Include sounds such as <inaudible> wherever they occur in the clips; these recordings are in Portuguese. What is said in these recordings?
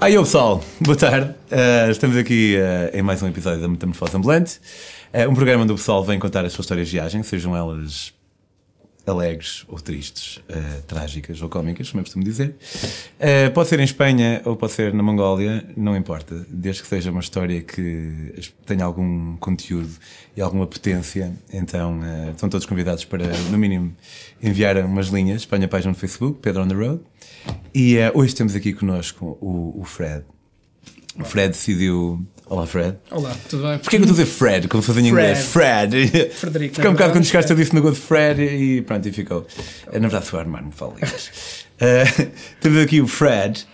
Aí, pessoal, <laughs> boa tarde. Uh, estamos aqui uh, em mais um episódio da Metamorfose Ambulante. Uh, um programa onde o pessoal vem contar as suas histórias de viagem, sejam elas alegres ou tristes, uh, trágicas ou cómicas, como eu costumo dizer. Uh, pode ser em Espanha ou pode ser na Mongólia, não importa, desde que seja uma história que tenha algum conteúdo e alguma potência. Então uh, estão todos convidados para, no mínimo, enviar umas linhas. Espanha Página no Facebook, Pedro on the Road. E hoje temos aqui connosco o, o Fred. O Fred decidiu Olá, Fred. Olá, tudo bem? Porquê que eu estou a dizer Fred, como se fazia em inglês? Fred. Frederico. Há um bocado quando chegaste eu disse no negócio de Fred e pronto, e ficou. Na verdade, o Armando me fala <laughs> inglês. uh, temos aqui o Fred,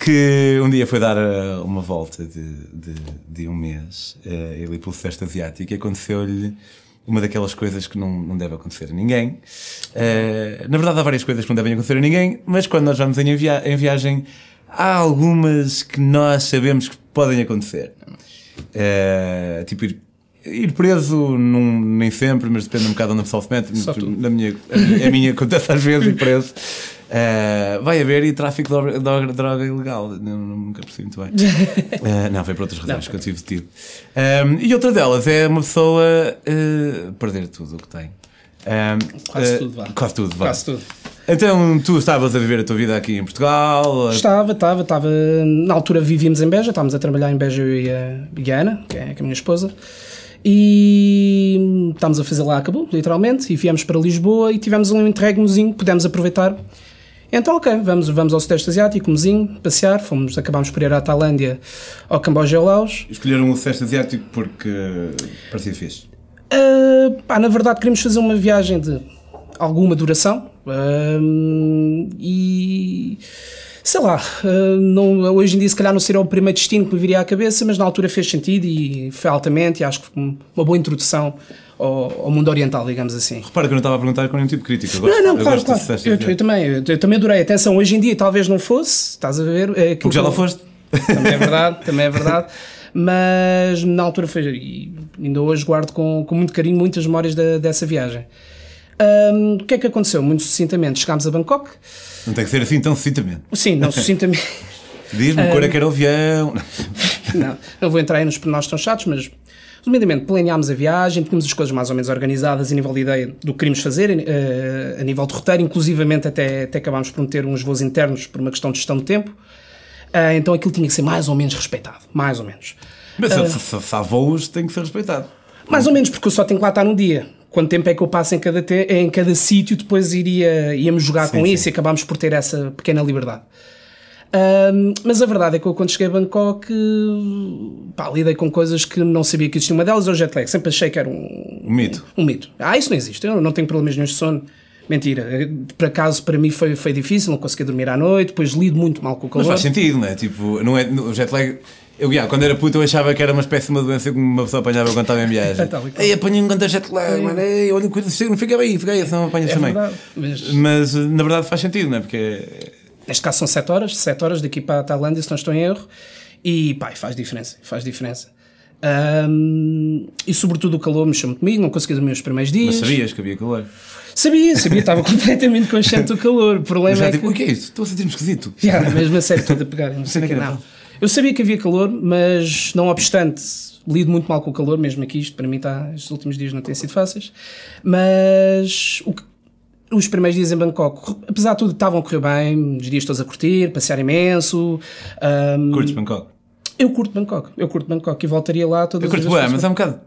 que um dia foi dar uh, uma volta de, de, de um mês, uh, ele pelo Sudeste Asiático, e aconteceu-lhe uma daquelas coisas que não, não deve acontecer a ninguém. Uh, na verdade, há várias coisas que não devem acontecer a ninguém, mas quando nós vamos em, via em viagem, há algumas que nós sabemos que podem acontecer. É, tipo, ir, ir preso, num, nem sempre, mas depende um bocado onde a pessoa se mete. Na minha, a, a minha acontece às vezes, ir preso. Uh, vai haver e tráfico de droga, droga ilegal. Não, nunca percebi muito bem. Uh, <laughs> não, foi por outras razões não, que eu tive detido. Um, e outra delas é uma pessoa uh, perder tudo o que tem. Um, quase tudo, vá. Quase tudo, vá. Quase tudo. Então, tu estavas a viver a tua vida aqui em Portugal? Estava, estava, estava. Na altura vivíamos em Beja, estávamos a trabalhar em Beja e a, Ana, que é, que é a minha esposa. E estávamos a fazer lá, acabou, literalmente, e viemos para Lisboa e tivemos um interregnozinho que pudemos aproveitar. Então, ok, vamos, vamos ao Sudeste Asiático, mozinho, passear, fomos, acabámos por ir à Tailândia, ao Camboja e ao Laos. Escolheram o Sudeste Asiático porque parecia fixe? Uh, pá, na verdade queríamos fazer uma viagem de alguma duração, e sei lá, não, hoje em dia se calhar não seria o primeiro destino que me viria à cabeça, mas na altura fez sentido e foi altamente e acho que uma boa introdução ao, ao, mundo oriental, digamos assim. Repara que eu não estava a perguntar com nenhum tipo de crítica. Gosto, não, não, claro, claro. Eu, eu, também, eu, eu, também adorei. Atenção, hoje em dia talvez não fosse, estás a ver? É Porque já lá foste. Também é verdade, também é verdade. Mas na altura foi, e ainda hoje guardo com, com muito carinho muitas memórias da, dessa viagem. Um, o que é que aconteceu? Muito sucintamente, chegámos a Bangkok. Não tem que ser assim tão sucintamente. Sim, não <laughs> sucintamente. Diz-me um, cor é que era o avião. <laughs> não, não vou entrar aí nos pormenores tão chatos, mas resumidamente, planeámos a viagem, tínhamos as coisas mais ou menos organizadas a nível de ideia do que queríamos fazer, uh, a nível de roteiro, inclusivamente até, até acabámos por meter uns voos internos por uma questão de gestão de tempo. Uh, então aquilo tinha que ser mais ou menos respeitado, mais ou menos. Mas se, se, se há voos, tem que ser respeitado. Mais ou menos, porque eu só tenho que lá estar num dia quanto tempo é que eu passo em cada, em cada sítio, depois iria, íamos jogar sim, com sim. isso e acabámos por ter essa pequena liberdade. Um, mas a verdade é que eu, quando cheguei a Bangkok, pá, lidei com coisas que não sabia que existia. Uma delas é o jet lag. Sempre achei que era um, um mito. Um, um mito. Ah, isso não existe. Eu não tenho problemas nenhum de sono. Mentira. Por acaso, para mim foi, foi difícil, não conseguia dormir à noite, depois lido muito mal com o calor. Mas faz sentido, não é? Tipo, não é, o jet lag eu, yeah, quando era puto, eu achava que era uma espécie de uma doença que uma pessoa apanhava quando estava em viagem. <laughs> Ei, apanhei um quanto jet lag, mano. Ei, olha, não fica bem, fica aí, senão apanhas é também. Verdade, mas... mas... na verdade faz sentido, não é? Porque. Neste caso são 7 horas, 7 horas daqui para a Tailândia, se não estou em erro. E pá, faz diferença, faz diferença. Um, e sobretudo o calor mexeu muito comigo, não consegui dormir os primeiros dias. Mas sabias que havia calor? Sabia, sabia, estava <laughs> completamente consciente do calor. O problema é tipo, que... o que é isso? Estou a sentir-me esquisito. Yeah, mesmo a sério, estou a pegar. <laughs> Não sei que não. Eu sabia que havia calor, mas não obstante, lido muito mal com o calor, mesmo aqui, isto para mim está, estes últimos dias não têm sido fáceis, mas que, os primeiros dias em Bangkok, apesar de tudo, estavam a correr bem, os dias todos a curtir, passear imenso. Um, Curtes Bangkok? Eu curto Bangkok, eu curto Bangkok e voltaria lá todas eu curto as bem, mas é um bocado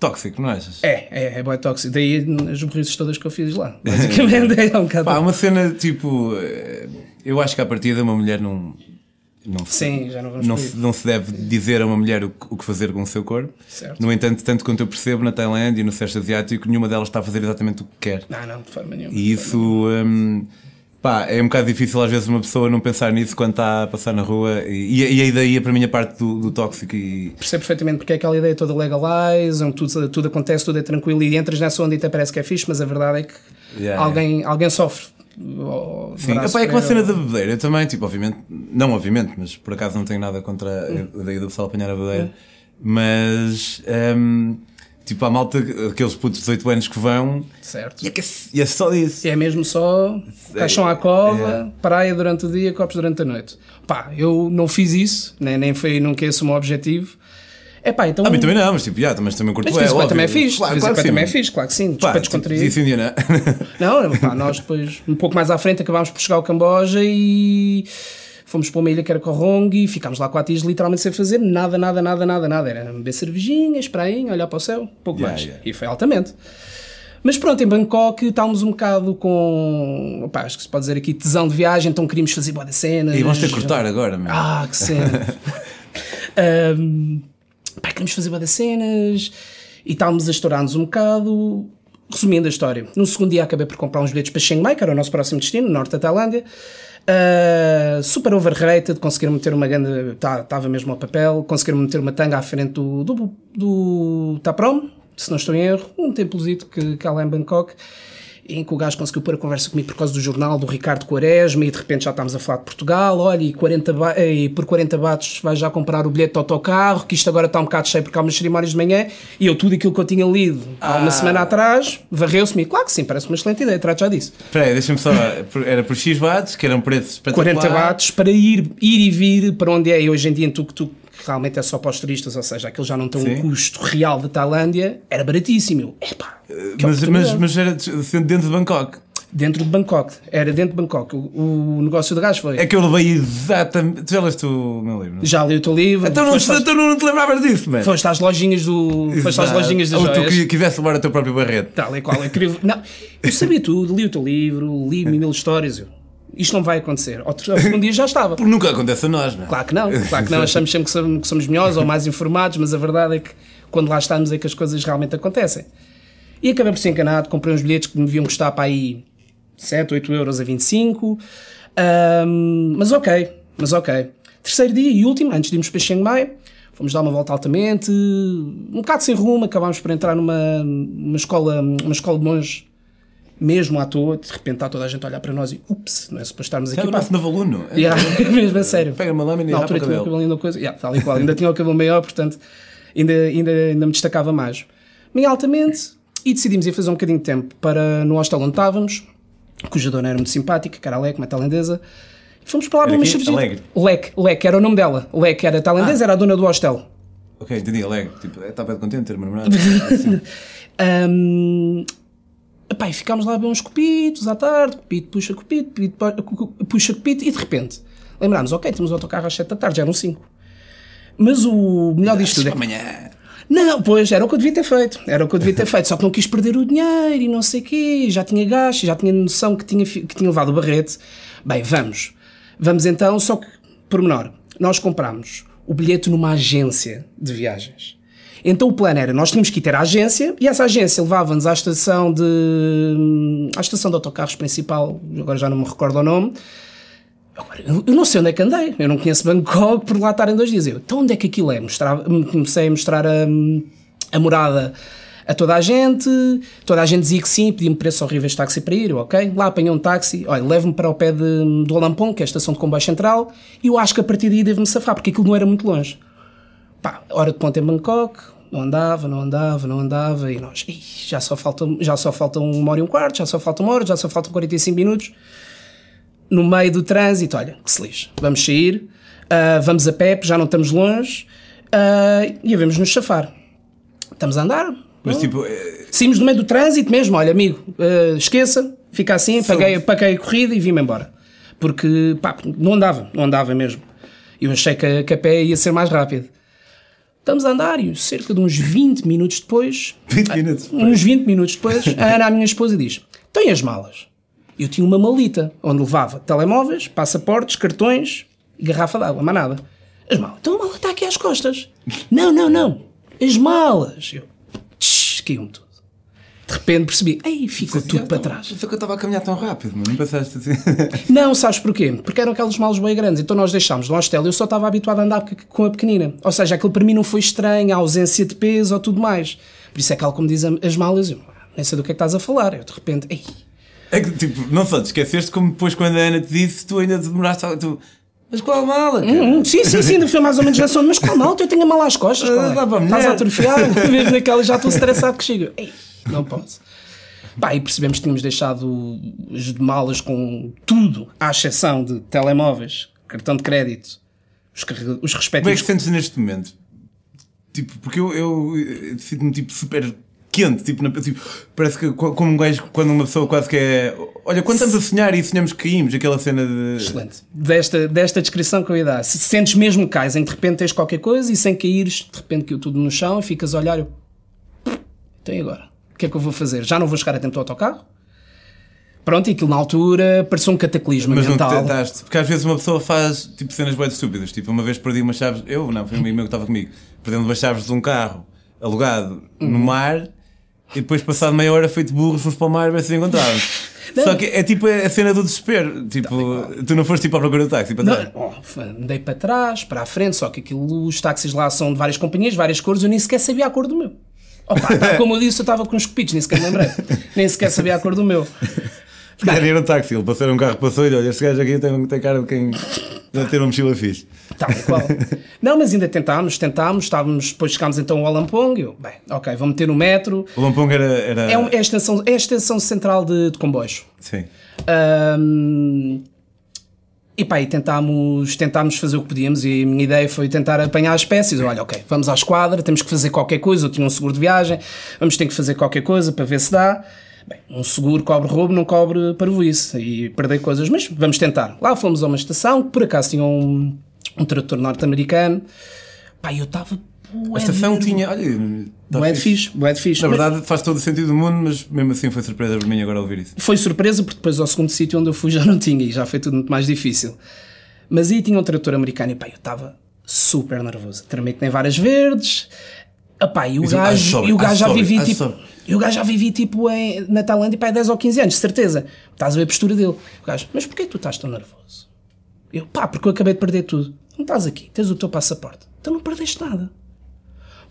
tóxico, não achas? É, é, é bem tóxico. Daí as burrices todas que eu fiz lá. <laughs> Basicamente é um bocado. Pá, uma cena tipo. Eh, eu acho que à partida uma mulher não não se, Sim, já não vamos não se, não se deve dizer a uma mulher o, o, que fazer com o seu corpo. Certo. No entanto, tanto quanto eu percebo, na Tailândia e no Sudeste Asiático, nenhuma delas está a fazer exatamente o que quer. Não, não, de forma nenhuma. E isso. Hum, pá, é um bocado difícil às vezes uma pessoa não pensar nisso quando está a passar na rua e, e a ideia para mim a parte do, do tóxico e... Percebo perfeitamente porque é aquela ideia toda legalize, onde tudo, tudo acontece, tudo é tranquilo e entras nessa onda e até parece que é fixe, mas a verdade é que yeah, alguém, yeah. alguém sofre Sim, Epá, é que uma cena da bebedeira também, tipo, obviamente, não obviamente, mas por acaso não tenho nada contra hum. a ideia do pessoal apanhar a bebedeira, hum. mas um, Tipo, a malta, aqueles putos de 18 anos que vão. Certo. E é, que é, e é só isso. É mesmo só caixão à cova, praia durante o dia, copos durante a noite. Pá, eu não fiz isso, nem, nem foi nunca esse o meu objetivo. É pá, então. A mim também não, mas tipo, já, mas também curto Mas é, óbvio. também é fixe. Claro, claro que também é sim. fixe, claro que sim. Pá, para tipo. Isso ainda não. Não, pá, nós depois, um pouco mais à frente, acabámos por chegar ao Camboja e fomos para uma ilha que era e ficámos lá quatro dias literalmente sem fazer nada, nada, nada, nada, nada. Era beber cervejinhas, prainha, olhar para o céu, pouco Yeah, mais. yeah. E foi altamente. Mas pronto, em Bangkok estávamos um bocado com, opá, acho que se pode dizer aqui, tesão de viagem, então queríamos fazer boa de cenas. E vamos ter que cortar agora, meu. Ah, que cena. <laughs> um, pá, queríamos fazer boa cenas e estávamos a estourar-nos um bocado. Resumindo a história, no segundo dia acabei por comprar uns bilhetes para Chiang Mai, que era o nosso próximo destino, no norte da Tailândia. Uh, super overrated, conseguiram meter uma grande. Estava mesmo ao papel, conseguiram meter uma tanga à frente do, do, do Taprom, se não estou em erro, um templozito que, que há lá em Bangkok, em que o gajo conseguiu pôr a conversa comigo por causa do jornal do Ricardo Quaresma e de repente já estávamos a falar de Portugal, olha, e, 40 ba- e por 40 bates vais já comprar o bilhete de autocarro, que isto agora está um bocado cheio porque há umas cerimónias de manhã, e eu tudo aquilo que eu tinha lido há uma semana atrás, varreu-se-me, claro que sim, parece uma excelente ideia, trato já disso. Espera aí, deixa-me só. Era por X watts, que eram preços espetaculares. 40 bates para ir, ir e vir para onde é, hoje em dia em que realmente é só para os turistas, ou seja, aquilo já não tem Sim. um custo real de Tailândia, era baratíssimo. Eu, Epá, que Mas, oportunidade. mas, mas era dentro de Bangkok. Dentro de Bangkok, era dentro de Bangkok. O, o negócio do gajo foi. É que eu levei exatamente. Tu já leste o meu livro? não? Já li o teu livro. Então não, às, então não te lembravas disso, mano. foste às lojinhas do. Foste às Exato. lojinhas das Ou tu joias. que quisesse levar o teu próprio barreto. Tal e qual, é incrível. Não, eu sabia tudo, li o teu livro, li mil histórias. Eu, isto não vai acontecer. Ao <laughs> segundo dia já estava. Porque nunca acontece a nós, não é? Claro que não, claro que não. <laughs> Achamos sempre que somos, que somos melhores ou mais informados, mas a verdade é que quando lá estamos é que as coisas realmente acontecem. E acabei por ser enganado, comprei uns bilhetes que me deviam custar para aí 7, 8 euros a 25. Ahm, mas ok, mas ok. Terceiro dia e último, antes de irmos para Chiang Mai, fomos dar uma volta altamente, um bocado sem rumo, acabámos por entrar numa, numa escola, uma escola de monges, mesmo à toa, de repente está toda a gente a olhar para nós e ups, não é suposto estarmos aqui. É o nosso novo aluno. É, <laughs> Yeah, <laughs> mesmo a sério. Pega uma lâmina e Na altura tinha o cabelo. ainda coisa. Yeah, tal e qual. Ainda tinha o cabelo maior, portanto ainda, ainda, ainda me destacava mais. Bem altamente e decidimos ir fazer um bocadinho de tempo para no hostel onde estávamos, cuja dona era muito simpática, que era a Leque, uma tailandesa. E fomos para lá para cervejas. Alegre? Leque, Leque, era o nome dela. Leque era tailandesa, era a dona do hostel. Ok, entendi, alegre. Tipo, bem contente de ter uma namorada. <laughs> Assim. Ahm, epá, e ficámos lá a ver uns copitos à tarde, copito puxa copito, copito puxa copito, e de repente lembrámos, ok, temos o autocarro às 7 da tarde, já eram 5. Mas o melhor disto tudo é Amanhã. Não, pois, era o que eu devia ter feito. Era o que eu devia ter feito. Só que não quis perder o dinheiro e não sei o quê. Já tinha gasto, já tinha noção que tinha, que tinha levado o barrete. Bem, vamos. Vamos então, só que, por menor, nós comprámos o bilhete numa agência de viagens. Então o plano era, nós tínhamos que ir ter a agência e essa agência levava-nos à estação de... à estação de autocarros principal, agora já não me recordo o nome, Agora, eu não sei onde é que andei, eu não conheço Bangkok por lá estar em dois dias. Eu, então onde é que aquilo é? Mostrava, comecei a mostrar a, a morada a toda a gente, toda a gente dizia que sim, pedia-me preços horríveis de táxi para ir, ok? Lá apanhei um táxi, olha, leve-me para o pé de, do Alampong, que é a estação de comboio central, e eu acho que a partir daí devo-me safar, porque aquilo não era muito longe. Pá, hora de ponta em Bangkok, não andava, não andava, não andava, e nós, "Ih, já só falta, já só falta uma hora e um quarto, já só falta uma hora, já só faltam 45 minutos no meio do trânsito, olha, que se lixe, vamos sair, ah, vamos a pé, já não estamos longe, ah, e havemos nos chafar. Estamos a andar, Mas tipo, eh, saímos do meio do trânsito mesmo, olha amigo, ah, esqueça, fica assim, paguei, paguei a corrida e vim-me embora. Porque, pá, não andava, não andava mesmo. Eu achei que, a- que a pé ia ser mais rápido. Estamos a andar e cerca de uns 20 minutos depois, 20 minutos. uns 20 minutos depois, a Ana, a minha esposa, diz: Tem as malas? Eu tinha uma malita onde levava telemóveis, passaportes, cartões e garrafa d'água, mais nada. As malas. Então a mala está aqui às costas. Não, não, não. As malas. Eu. Caiu-me tudo. Repente percebi, ei, ficou tudo para trás. Só que eu estava a caminhar tão rápido. Não pensaste assim. <laughs> Não, sabes porquê? Porque eram aqueles malos bem grandes. Então nós deixámos no hostel. Eu só estava habituado a andar com a pequenina. Ou seja, aquilo para mim não foi estranho, a ausência de peso ou tudo mais. Por isso é que, como dizem as malas, eu nem sei do que é que estás a falar. Eu de repente, ei, É que, tipo, não só te esqueceste, como depois quando a Ana te disse, tu ainda demoraste. a- Tu, Mas qual mala? Cara? Hum, sim, sim, sim, foi mais ou menos nessa. Mas qual malta? Eu tenho a mala às costas. <laughs> qual é? Ah, a Estás a atrofiar, <laughs> mesmo naquela já estou estressado que chega. Ei, não posso. Pá, e percebemos que tínhamos deixado as malas com tudo, à exceção de telemóveis, cartão de crédito, os, os Como é que respectivos. te sentes neste momento? Tipo, porque eu, eu, eu sinto-me tipo super quente, tipo, na- tipo, parece que co- como um gajo, quando uma pessoa quase que é. Olha, quando estamos a sonhar e sonhamos que caímos, aquela cena de. Excelente. Desta, desta descrição que eu ia dar. Se sentes mesmo que cais, em que de repente tens qualquer coisa e sem caíres, de repente caiu tudo no chão e ficas a olhar. Eu, então e agora? Que é que eu vou fazer? Já não vou chegar a tempo do autocarro? Pronto, e aquilo na altura pareceu um cataclismo Mas não mental. tentaste, porque às vezes uma pessoa faz tipo cenas bem estúpidas. Tipo, uma vez perdi umas chaves, eu não, foi um amigo meu que estava comigo, perdendo umas chaves de um carro alugado no Uhum. mar e depois, passado meia hora, feito burros, fomos para o mar e ver se encontrávamos. <laughs> Só que é tipo a cena do desespero. Tipo, tu não foste tipo à procura do táxi para trás. Não, oh, andei para trás, para a frente, só que aquilo, os táxis lá são de várias companhias, várias cores, eu nem sequer sabia a cor do meu. Opa, tá, como eu disse, eu estava com uns cupidos, nem sequer me lembrei. Nem sequer sabia a cor do meu. Calhar era um táxi, ele passou um carro, passou e olha, este gajo aqui tem, tem cara de quem deve ter uma mochila fixe. E qual. Não, mas ainda tentámos, tentámos, estávamos, depois chegámos então ao Lampong, eu, bem, ok, vou meter no metro. O Lampong era. era... É, um- é a, extensão, é a extensão central de, de comboios. Sim. Ahm, e pá, e tentámos, tentámos fazer o que podíamos e a minha ideia foi tentar apanhar as espécies. Olha, ok, vamos à esquadra, temos que fazer qualquer coisa. Eu tinha um seguro de viagem, vamos ter que fazer qualquer coisa para ver se dá. Bem, um seguro cobre roubo, não cobre parvoíce e perder coisas, mas vamos tentar. Lá fomos a uma estação por acaso tinha um, um norte-americano. Pá, eu estava. A estação tinha. Olha, tá de fixe, bué de fixe. Na verdade, faz todo o sentido do mundo, mas mesmo assim foi surpresa para mim agora ouvir isso. Foi surpresa porque depois ao segundo sítio onde eu fui <laughs> já não tinha e já foi tudo muito mais difícil. Mas aí tinha um trator americano e pá, eu estava super nervoso. Tremei que nem várias verdes. Epá, e o gajo, ah, sorry, e o gajo ah, já sorry, vivi ah, tipo. E o gajo já vivi tipo em, na Tailândia pá, 10 ou 15 anos, certeza. Estás a ver a postura dele. O gajo, mas porquê tu estás tão nervoso? Eu, pá, porque eu acabei de perder tudo. Não estás aqui, tens o teu passaporte. Então não perdeste nada.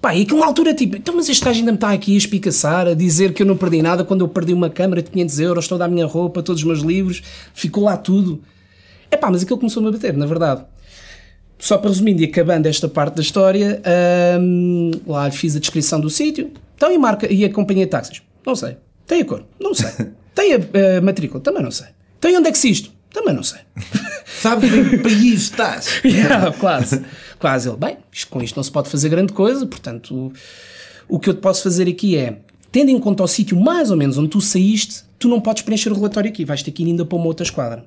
Pá, e aquilo na altura, tipo, então, mas este gajo ainda me está aqui a espicaçar, a dizer que eu não perdi nada quando eu perdi uma câmara de 500 euros, toda a minha roupa, todos os meus livros, ficou lá tudo. É pá, mas aquilo começou-me a bater, na verdade. Só para resumindo e acabando esta parte da história, hum, lá fiz a descrição do sítio. Então, e, marca, e a companhia de táxis? Não sei. Tem a cor? Não sei. <laughs> Tem a, a matrícula? Também não sei. Tem onde é que se isto? Também não sei. <laughs> Sabes em que país estás? <laughs> Yeah, quase. Quase. Ele, bem, isto- com isto não se pode fazer grande coisa, portanto, o, o que eu te posso fazer aqui é, tendo em conta o sítio mais ou menos onde tu saíste, tu não podes preencher o relatório aqui, vais ter que ir ainda para uma outra esquadra.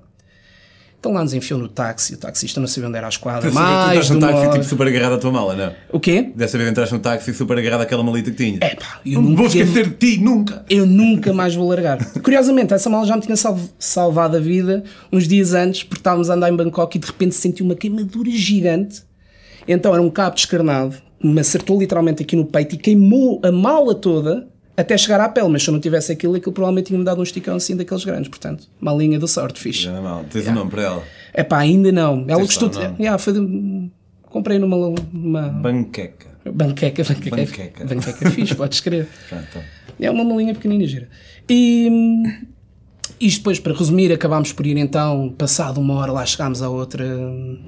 Então lá nos enfiou no táxi, o taxista não sabia onde era a esquadra, que tu uma táxi hora. tipo super agarrado à tua mala, não? O quê? Dessa vez entraste num táxi super agarrado àquela malita que tinhas. É pá, eu não nunca, vou esquecer de ti, nunca! eu nunca mais vou largar. <laughs> Curiosamente, essa mala já me tinha salv- salvado a vida uns dias antes, porque estávamos a andar em Bangkok e de repente senti uma queimadura gigante. Então era um cabo descarnado, me acertou literalmente aqui no peito e queimou a mala toda até chegar à pele. Mas se eu não tivesse aquilo, aquilo provavelmente tinha-me dado um esticão assim daqueles grandes. Portanto, uma linha de sorte, fixe. Já não é mal, tens um nome para ela. É pá, ainda não. Ela Tens gostou. o nome? Yeah, foi de- Comprei numa. uma Banqueca. banqueca, banqueca. Banqueca. Banqueca fixe, podes crer. <laughs> Pronto. É uma malinha pequenina gira. E hum, isto depois, para resumir, acabámos por ir então, passado uma hora, lá chegámos à outra,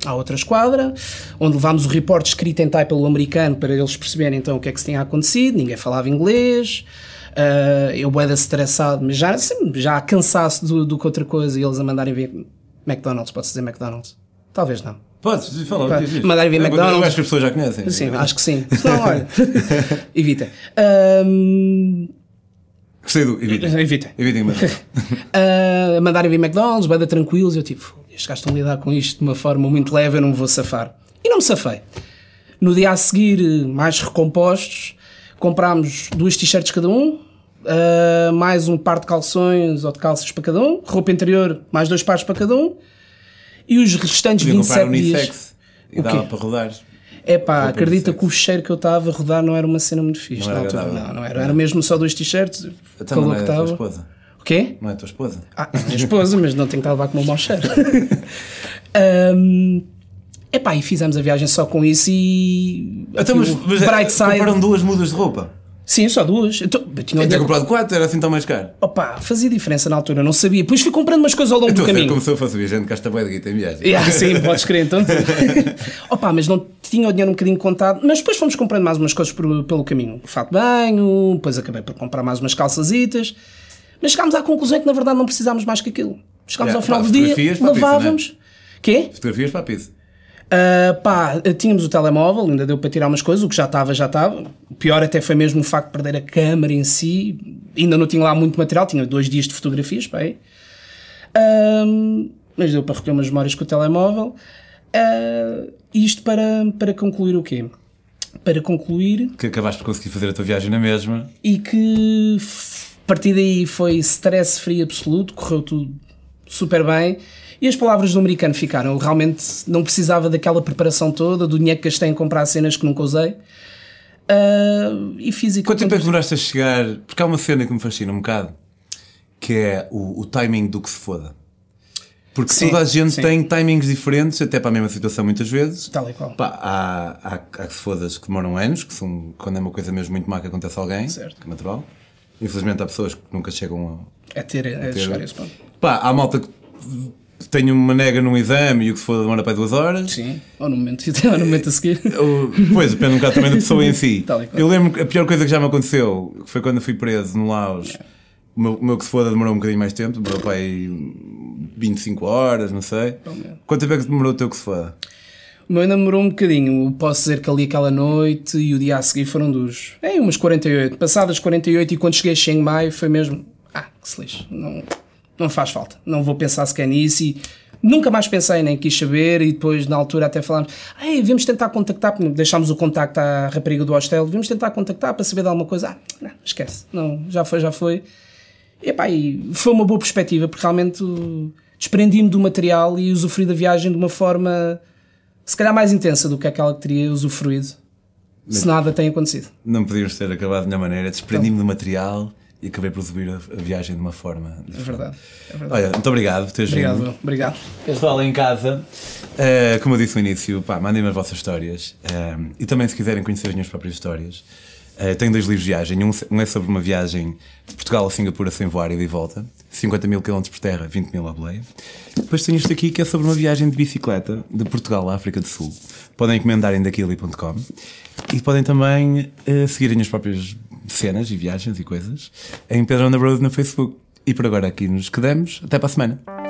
à outra esquadra, onde levámos o reporte escrito em type pelo americano para eles perceberem então o que é que se tinha acontecido, ninguém falava inglês, ah, eu boeda estressado, mas já, assim, já cansaço do, do que outra coisa, e eles a mandarem vir McDonald's, pode dizer McDonald's? Talvez não. Podes, fala, Pá, diz isto. mandar vir Eu- McDonald's. Eu acho que as pessoas já conhecem. Sim, acho que sim. <laughs> Não, olha, evita. Hum, Gostei do. Evitem. Evitem, mas. <laughs> a mandarem vir McDonald's, bada tranquilos. Eu tipo, estes gajos estão a lidar com isto de uma forma muito leve, eu não me vou safar. E não me safei. No dia a seguir, mais recompostos, comprámos duas t-shirts cada um, ah, mais um par de calções ou de calças para cada um, roupa interior, mais dois pares para cada um, e os restantes Podia comprar 27 dias. unissex e O dava quê? para rodar. É pá, acredita que o cheiro que eu estava a rodar não era uma cena muito fixe Não na era altura. Não, não era. Era mesmo só dois t-shirts, o Então não é que a tua estava. esposa. O quê? Não é a tua esposa. Ah, é a minha esposa, mas não tenho que a levar como um mau cheiro. <laughs> um, epá, e fizemos a viagem só com isso e. Então, mas, o mas bright side. compraram duas mudas de roupa. Sim, só duas. Eu, tô- eu tinha Eu comprado quatro, era assim tão mais caro. Opa, fazia diferença na altura, não sabia. Depois fui comprando umas coisas ao longo do a caminho. se eu fosse viajante, gasta bué de guita em viagem. Yeah, sim, podes crer, então. <laughs> Opa, mas não tinha o dinheiro um bocadinho contado. Mas depois fomos comprando mais umas coisas por- pelo caminho. Fato de banho, depois acabei por comprar mais umas calçazitas. Mas chegámos à conclusão que na verdade não precisámos mais que aquilo. Chegámos Yeah, ao final pá, do dia, a pizza, lavávamos. Quê? Fotografias para a pizza. Ah, pá, tínhamos o telemóvel, ainda deu para tirar umas coisas, o que já estava, já estava. O pior até foi mesmo o facto de perder a câmara em si. Ainda não tinha lá muito material, tinha dois dias de fotografias, pá. Ahm, mas deu para recolher umas memórias com o telemóvel. Ah, isto para, para concluir o quê? Para concluir Que acabaste por conseguir fazer a tua viagem na mesma. e que a partir daí foi stress free absoluto, correu tudo super bem. E as palavras do americano ficaram. Eu realmente não precisava daquela preparação toda, do dinheiro que gastei em comprar cenas que nunca usei. Ah, e fiz Quanto tempo é que demoraste a chegar? Porque há uma cena que me fascina um bocado, que é o, o timing do que se foda. Porque Sim, toda a gente sim. tem timings diferentes, até para a mesma situação muitas vezes. Tal e qual. Pá, há, há, há que se fodas que demoram anos, que são quando é uma coisa mesmo muito má que acontece a alguém, Certo. que é natural. Infelizmente há pessoas que nunca chegam a, É ter, é ter- chegar a esse ponto. Pá, há malta que tem uma nega num exame e o que se foda demora para duas horas. Sim, ou no momento, <laughs> ou no momento a seguir. Pois, depende um bocado também da pessoa em si. <laughs> Eu lembro que a pior coisa que já me aconteceu foi quando fui preso no Laos. O meu, o meu que se foda demorou um bocadinho mais tempo, demorou para aí 25 horas, não sei. Quanto tempo é que demorou o teu que se foda? O meu ainda demorou um bocadinho. Posso dizer que ali aquela noite e o dia a seguir foram dos. É, umas 48. Passadas 48 e quando cheguei a Chiang Mai foi mesmo. Ah, que se lixe. Não, não faz falta. Não vou pensar sequer nisso e. Nunca mais pensei, nem quis saber, e depois na altura até falámos, Ei, devemos tentar contactar, deixámos o contacto à rapariga do hostel, devemos tentar contactar para saber de alguma coisa. Ah, não, esquece, não, já foi, já foi. E, epá, e foi uma boa perspectiva, porque realmente desprendi-me do material e usufruí da viagem de uma forma se calhar mais intensa do que aquela que teria usufruído se nada tem acontecido. Não podíamos ter acabado de nenhuma maneira. Desprendi-me do material e acabei por subir a, a viagem de uma forma É verdade. É verdade. Olha, muito obrigado por teres Obrigado, vindo. Obrigado. Pessoal em casa, eh, como eu disse no início, pá, mandem-me as vossas histórias eh, e também se quiserem conhecer as minhas próprias histórias. eh, tenho dois livros de viagem. Um, um é sobre uma viagem de Portugal a Singapura sem voar e de volta, 50 mil km por terra, 20 mil à boleia. Depois tenho este aqui que é sobre uma viagem de bicicleta de Portugal à África do Sul. Podem encomendar em daquili.com e podem também eh, seguir as próprias cenas e viagens e coisas em Pedro on the Road no Facebook. E por agora aqui nos quedamos. Até para a semana.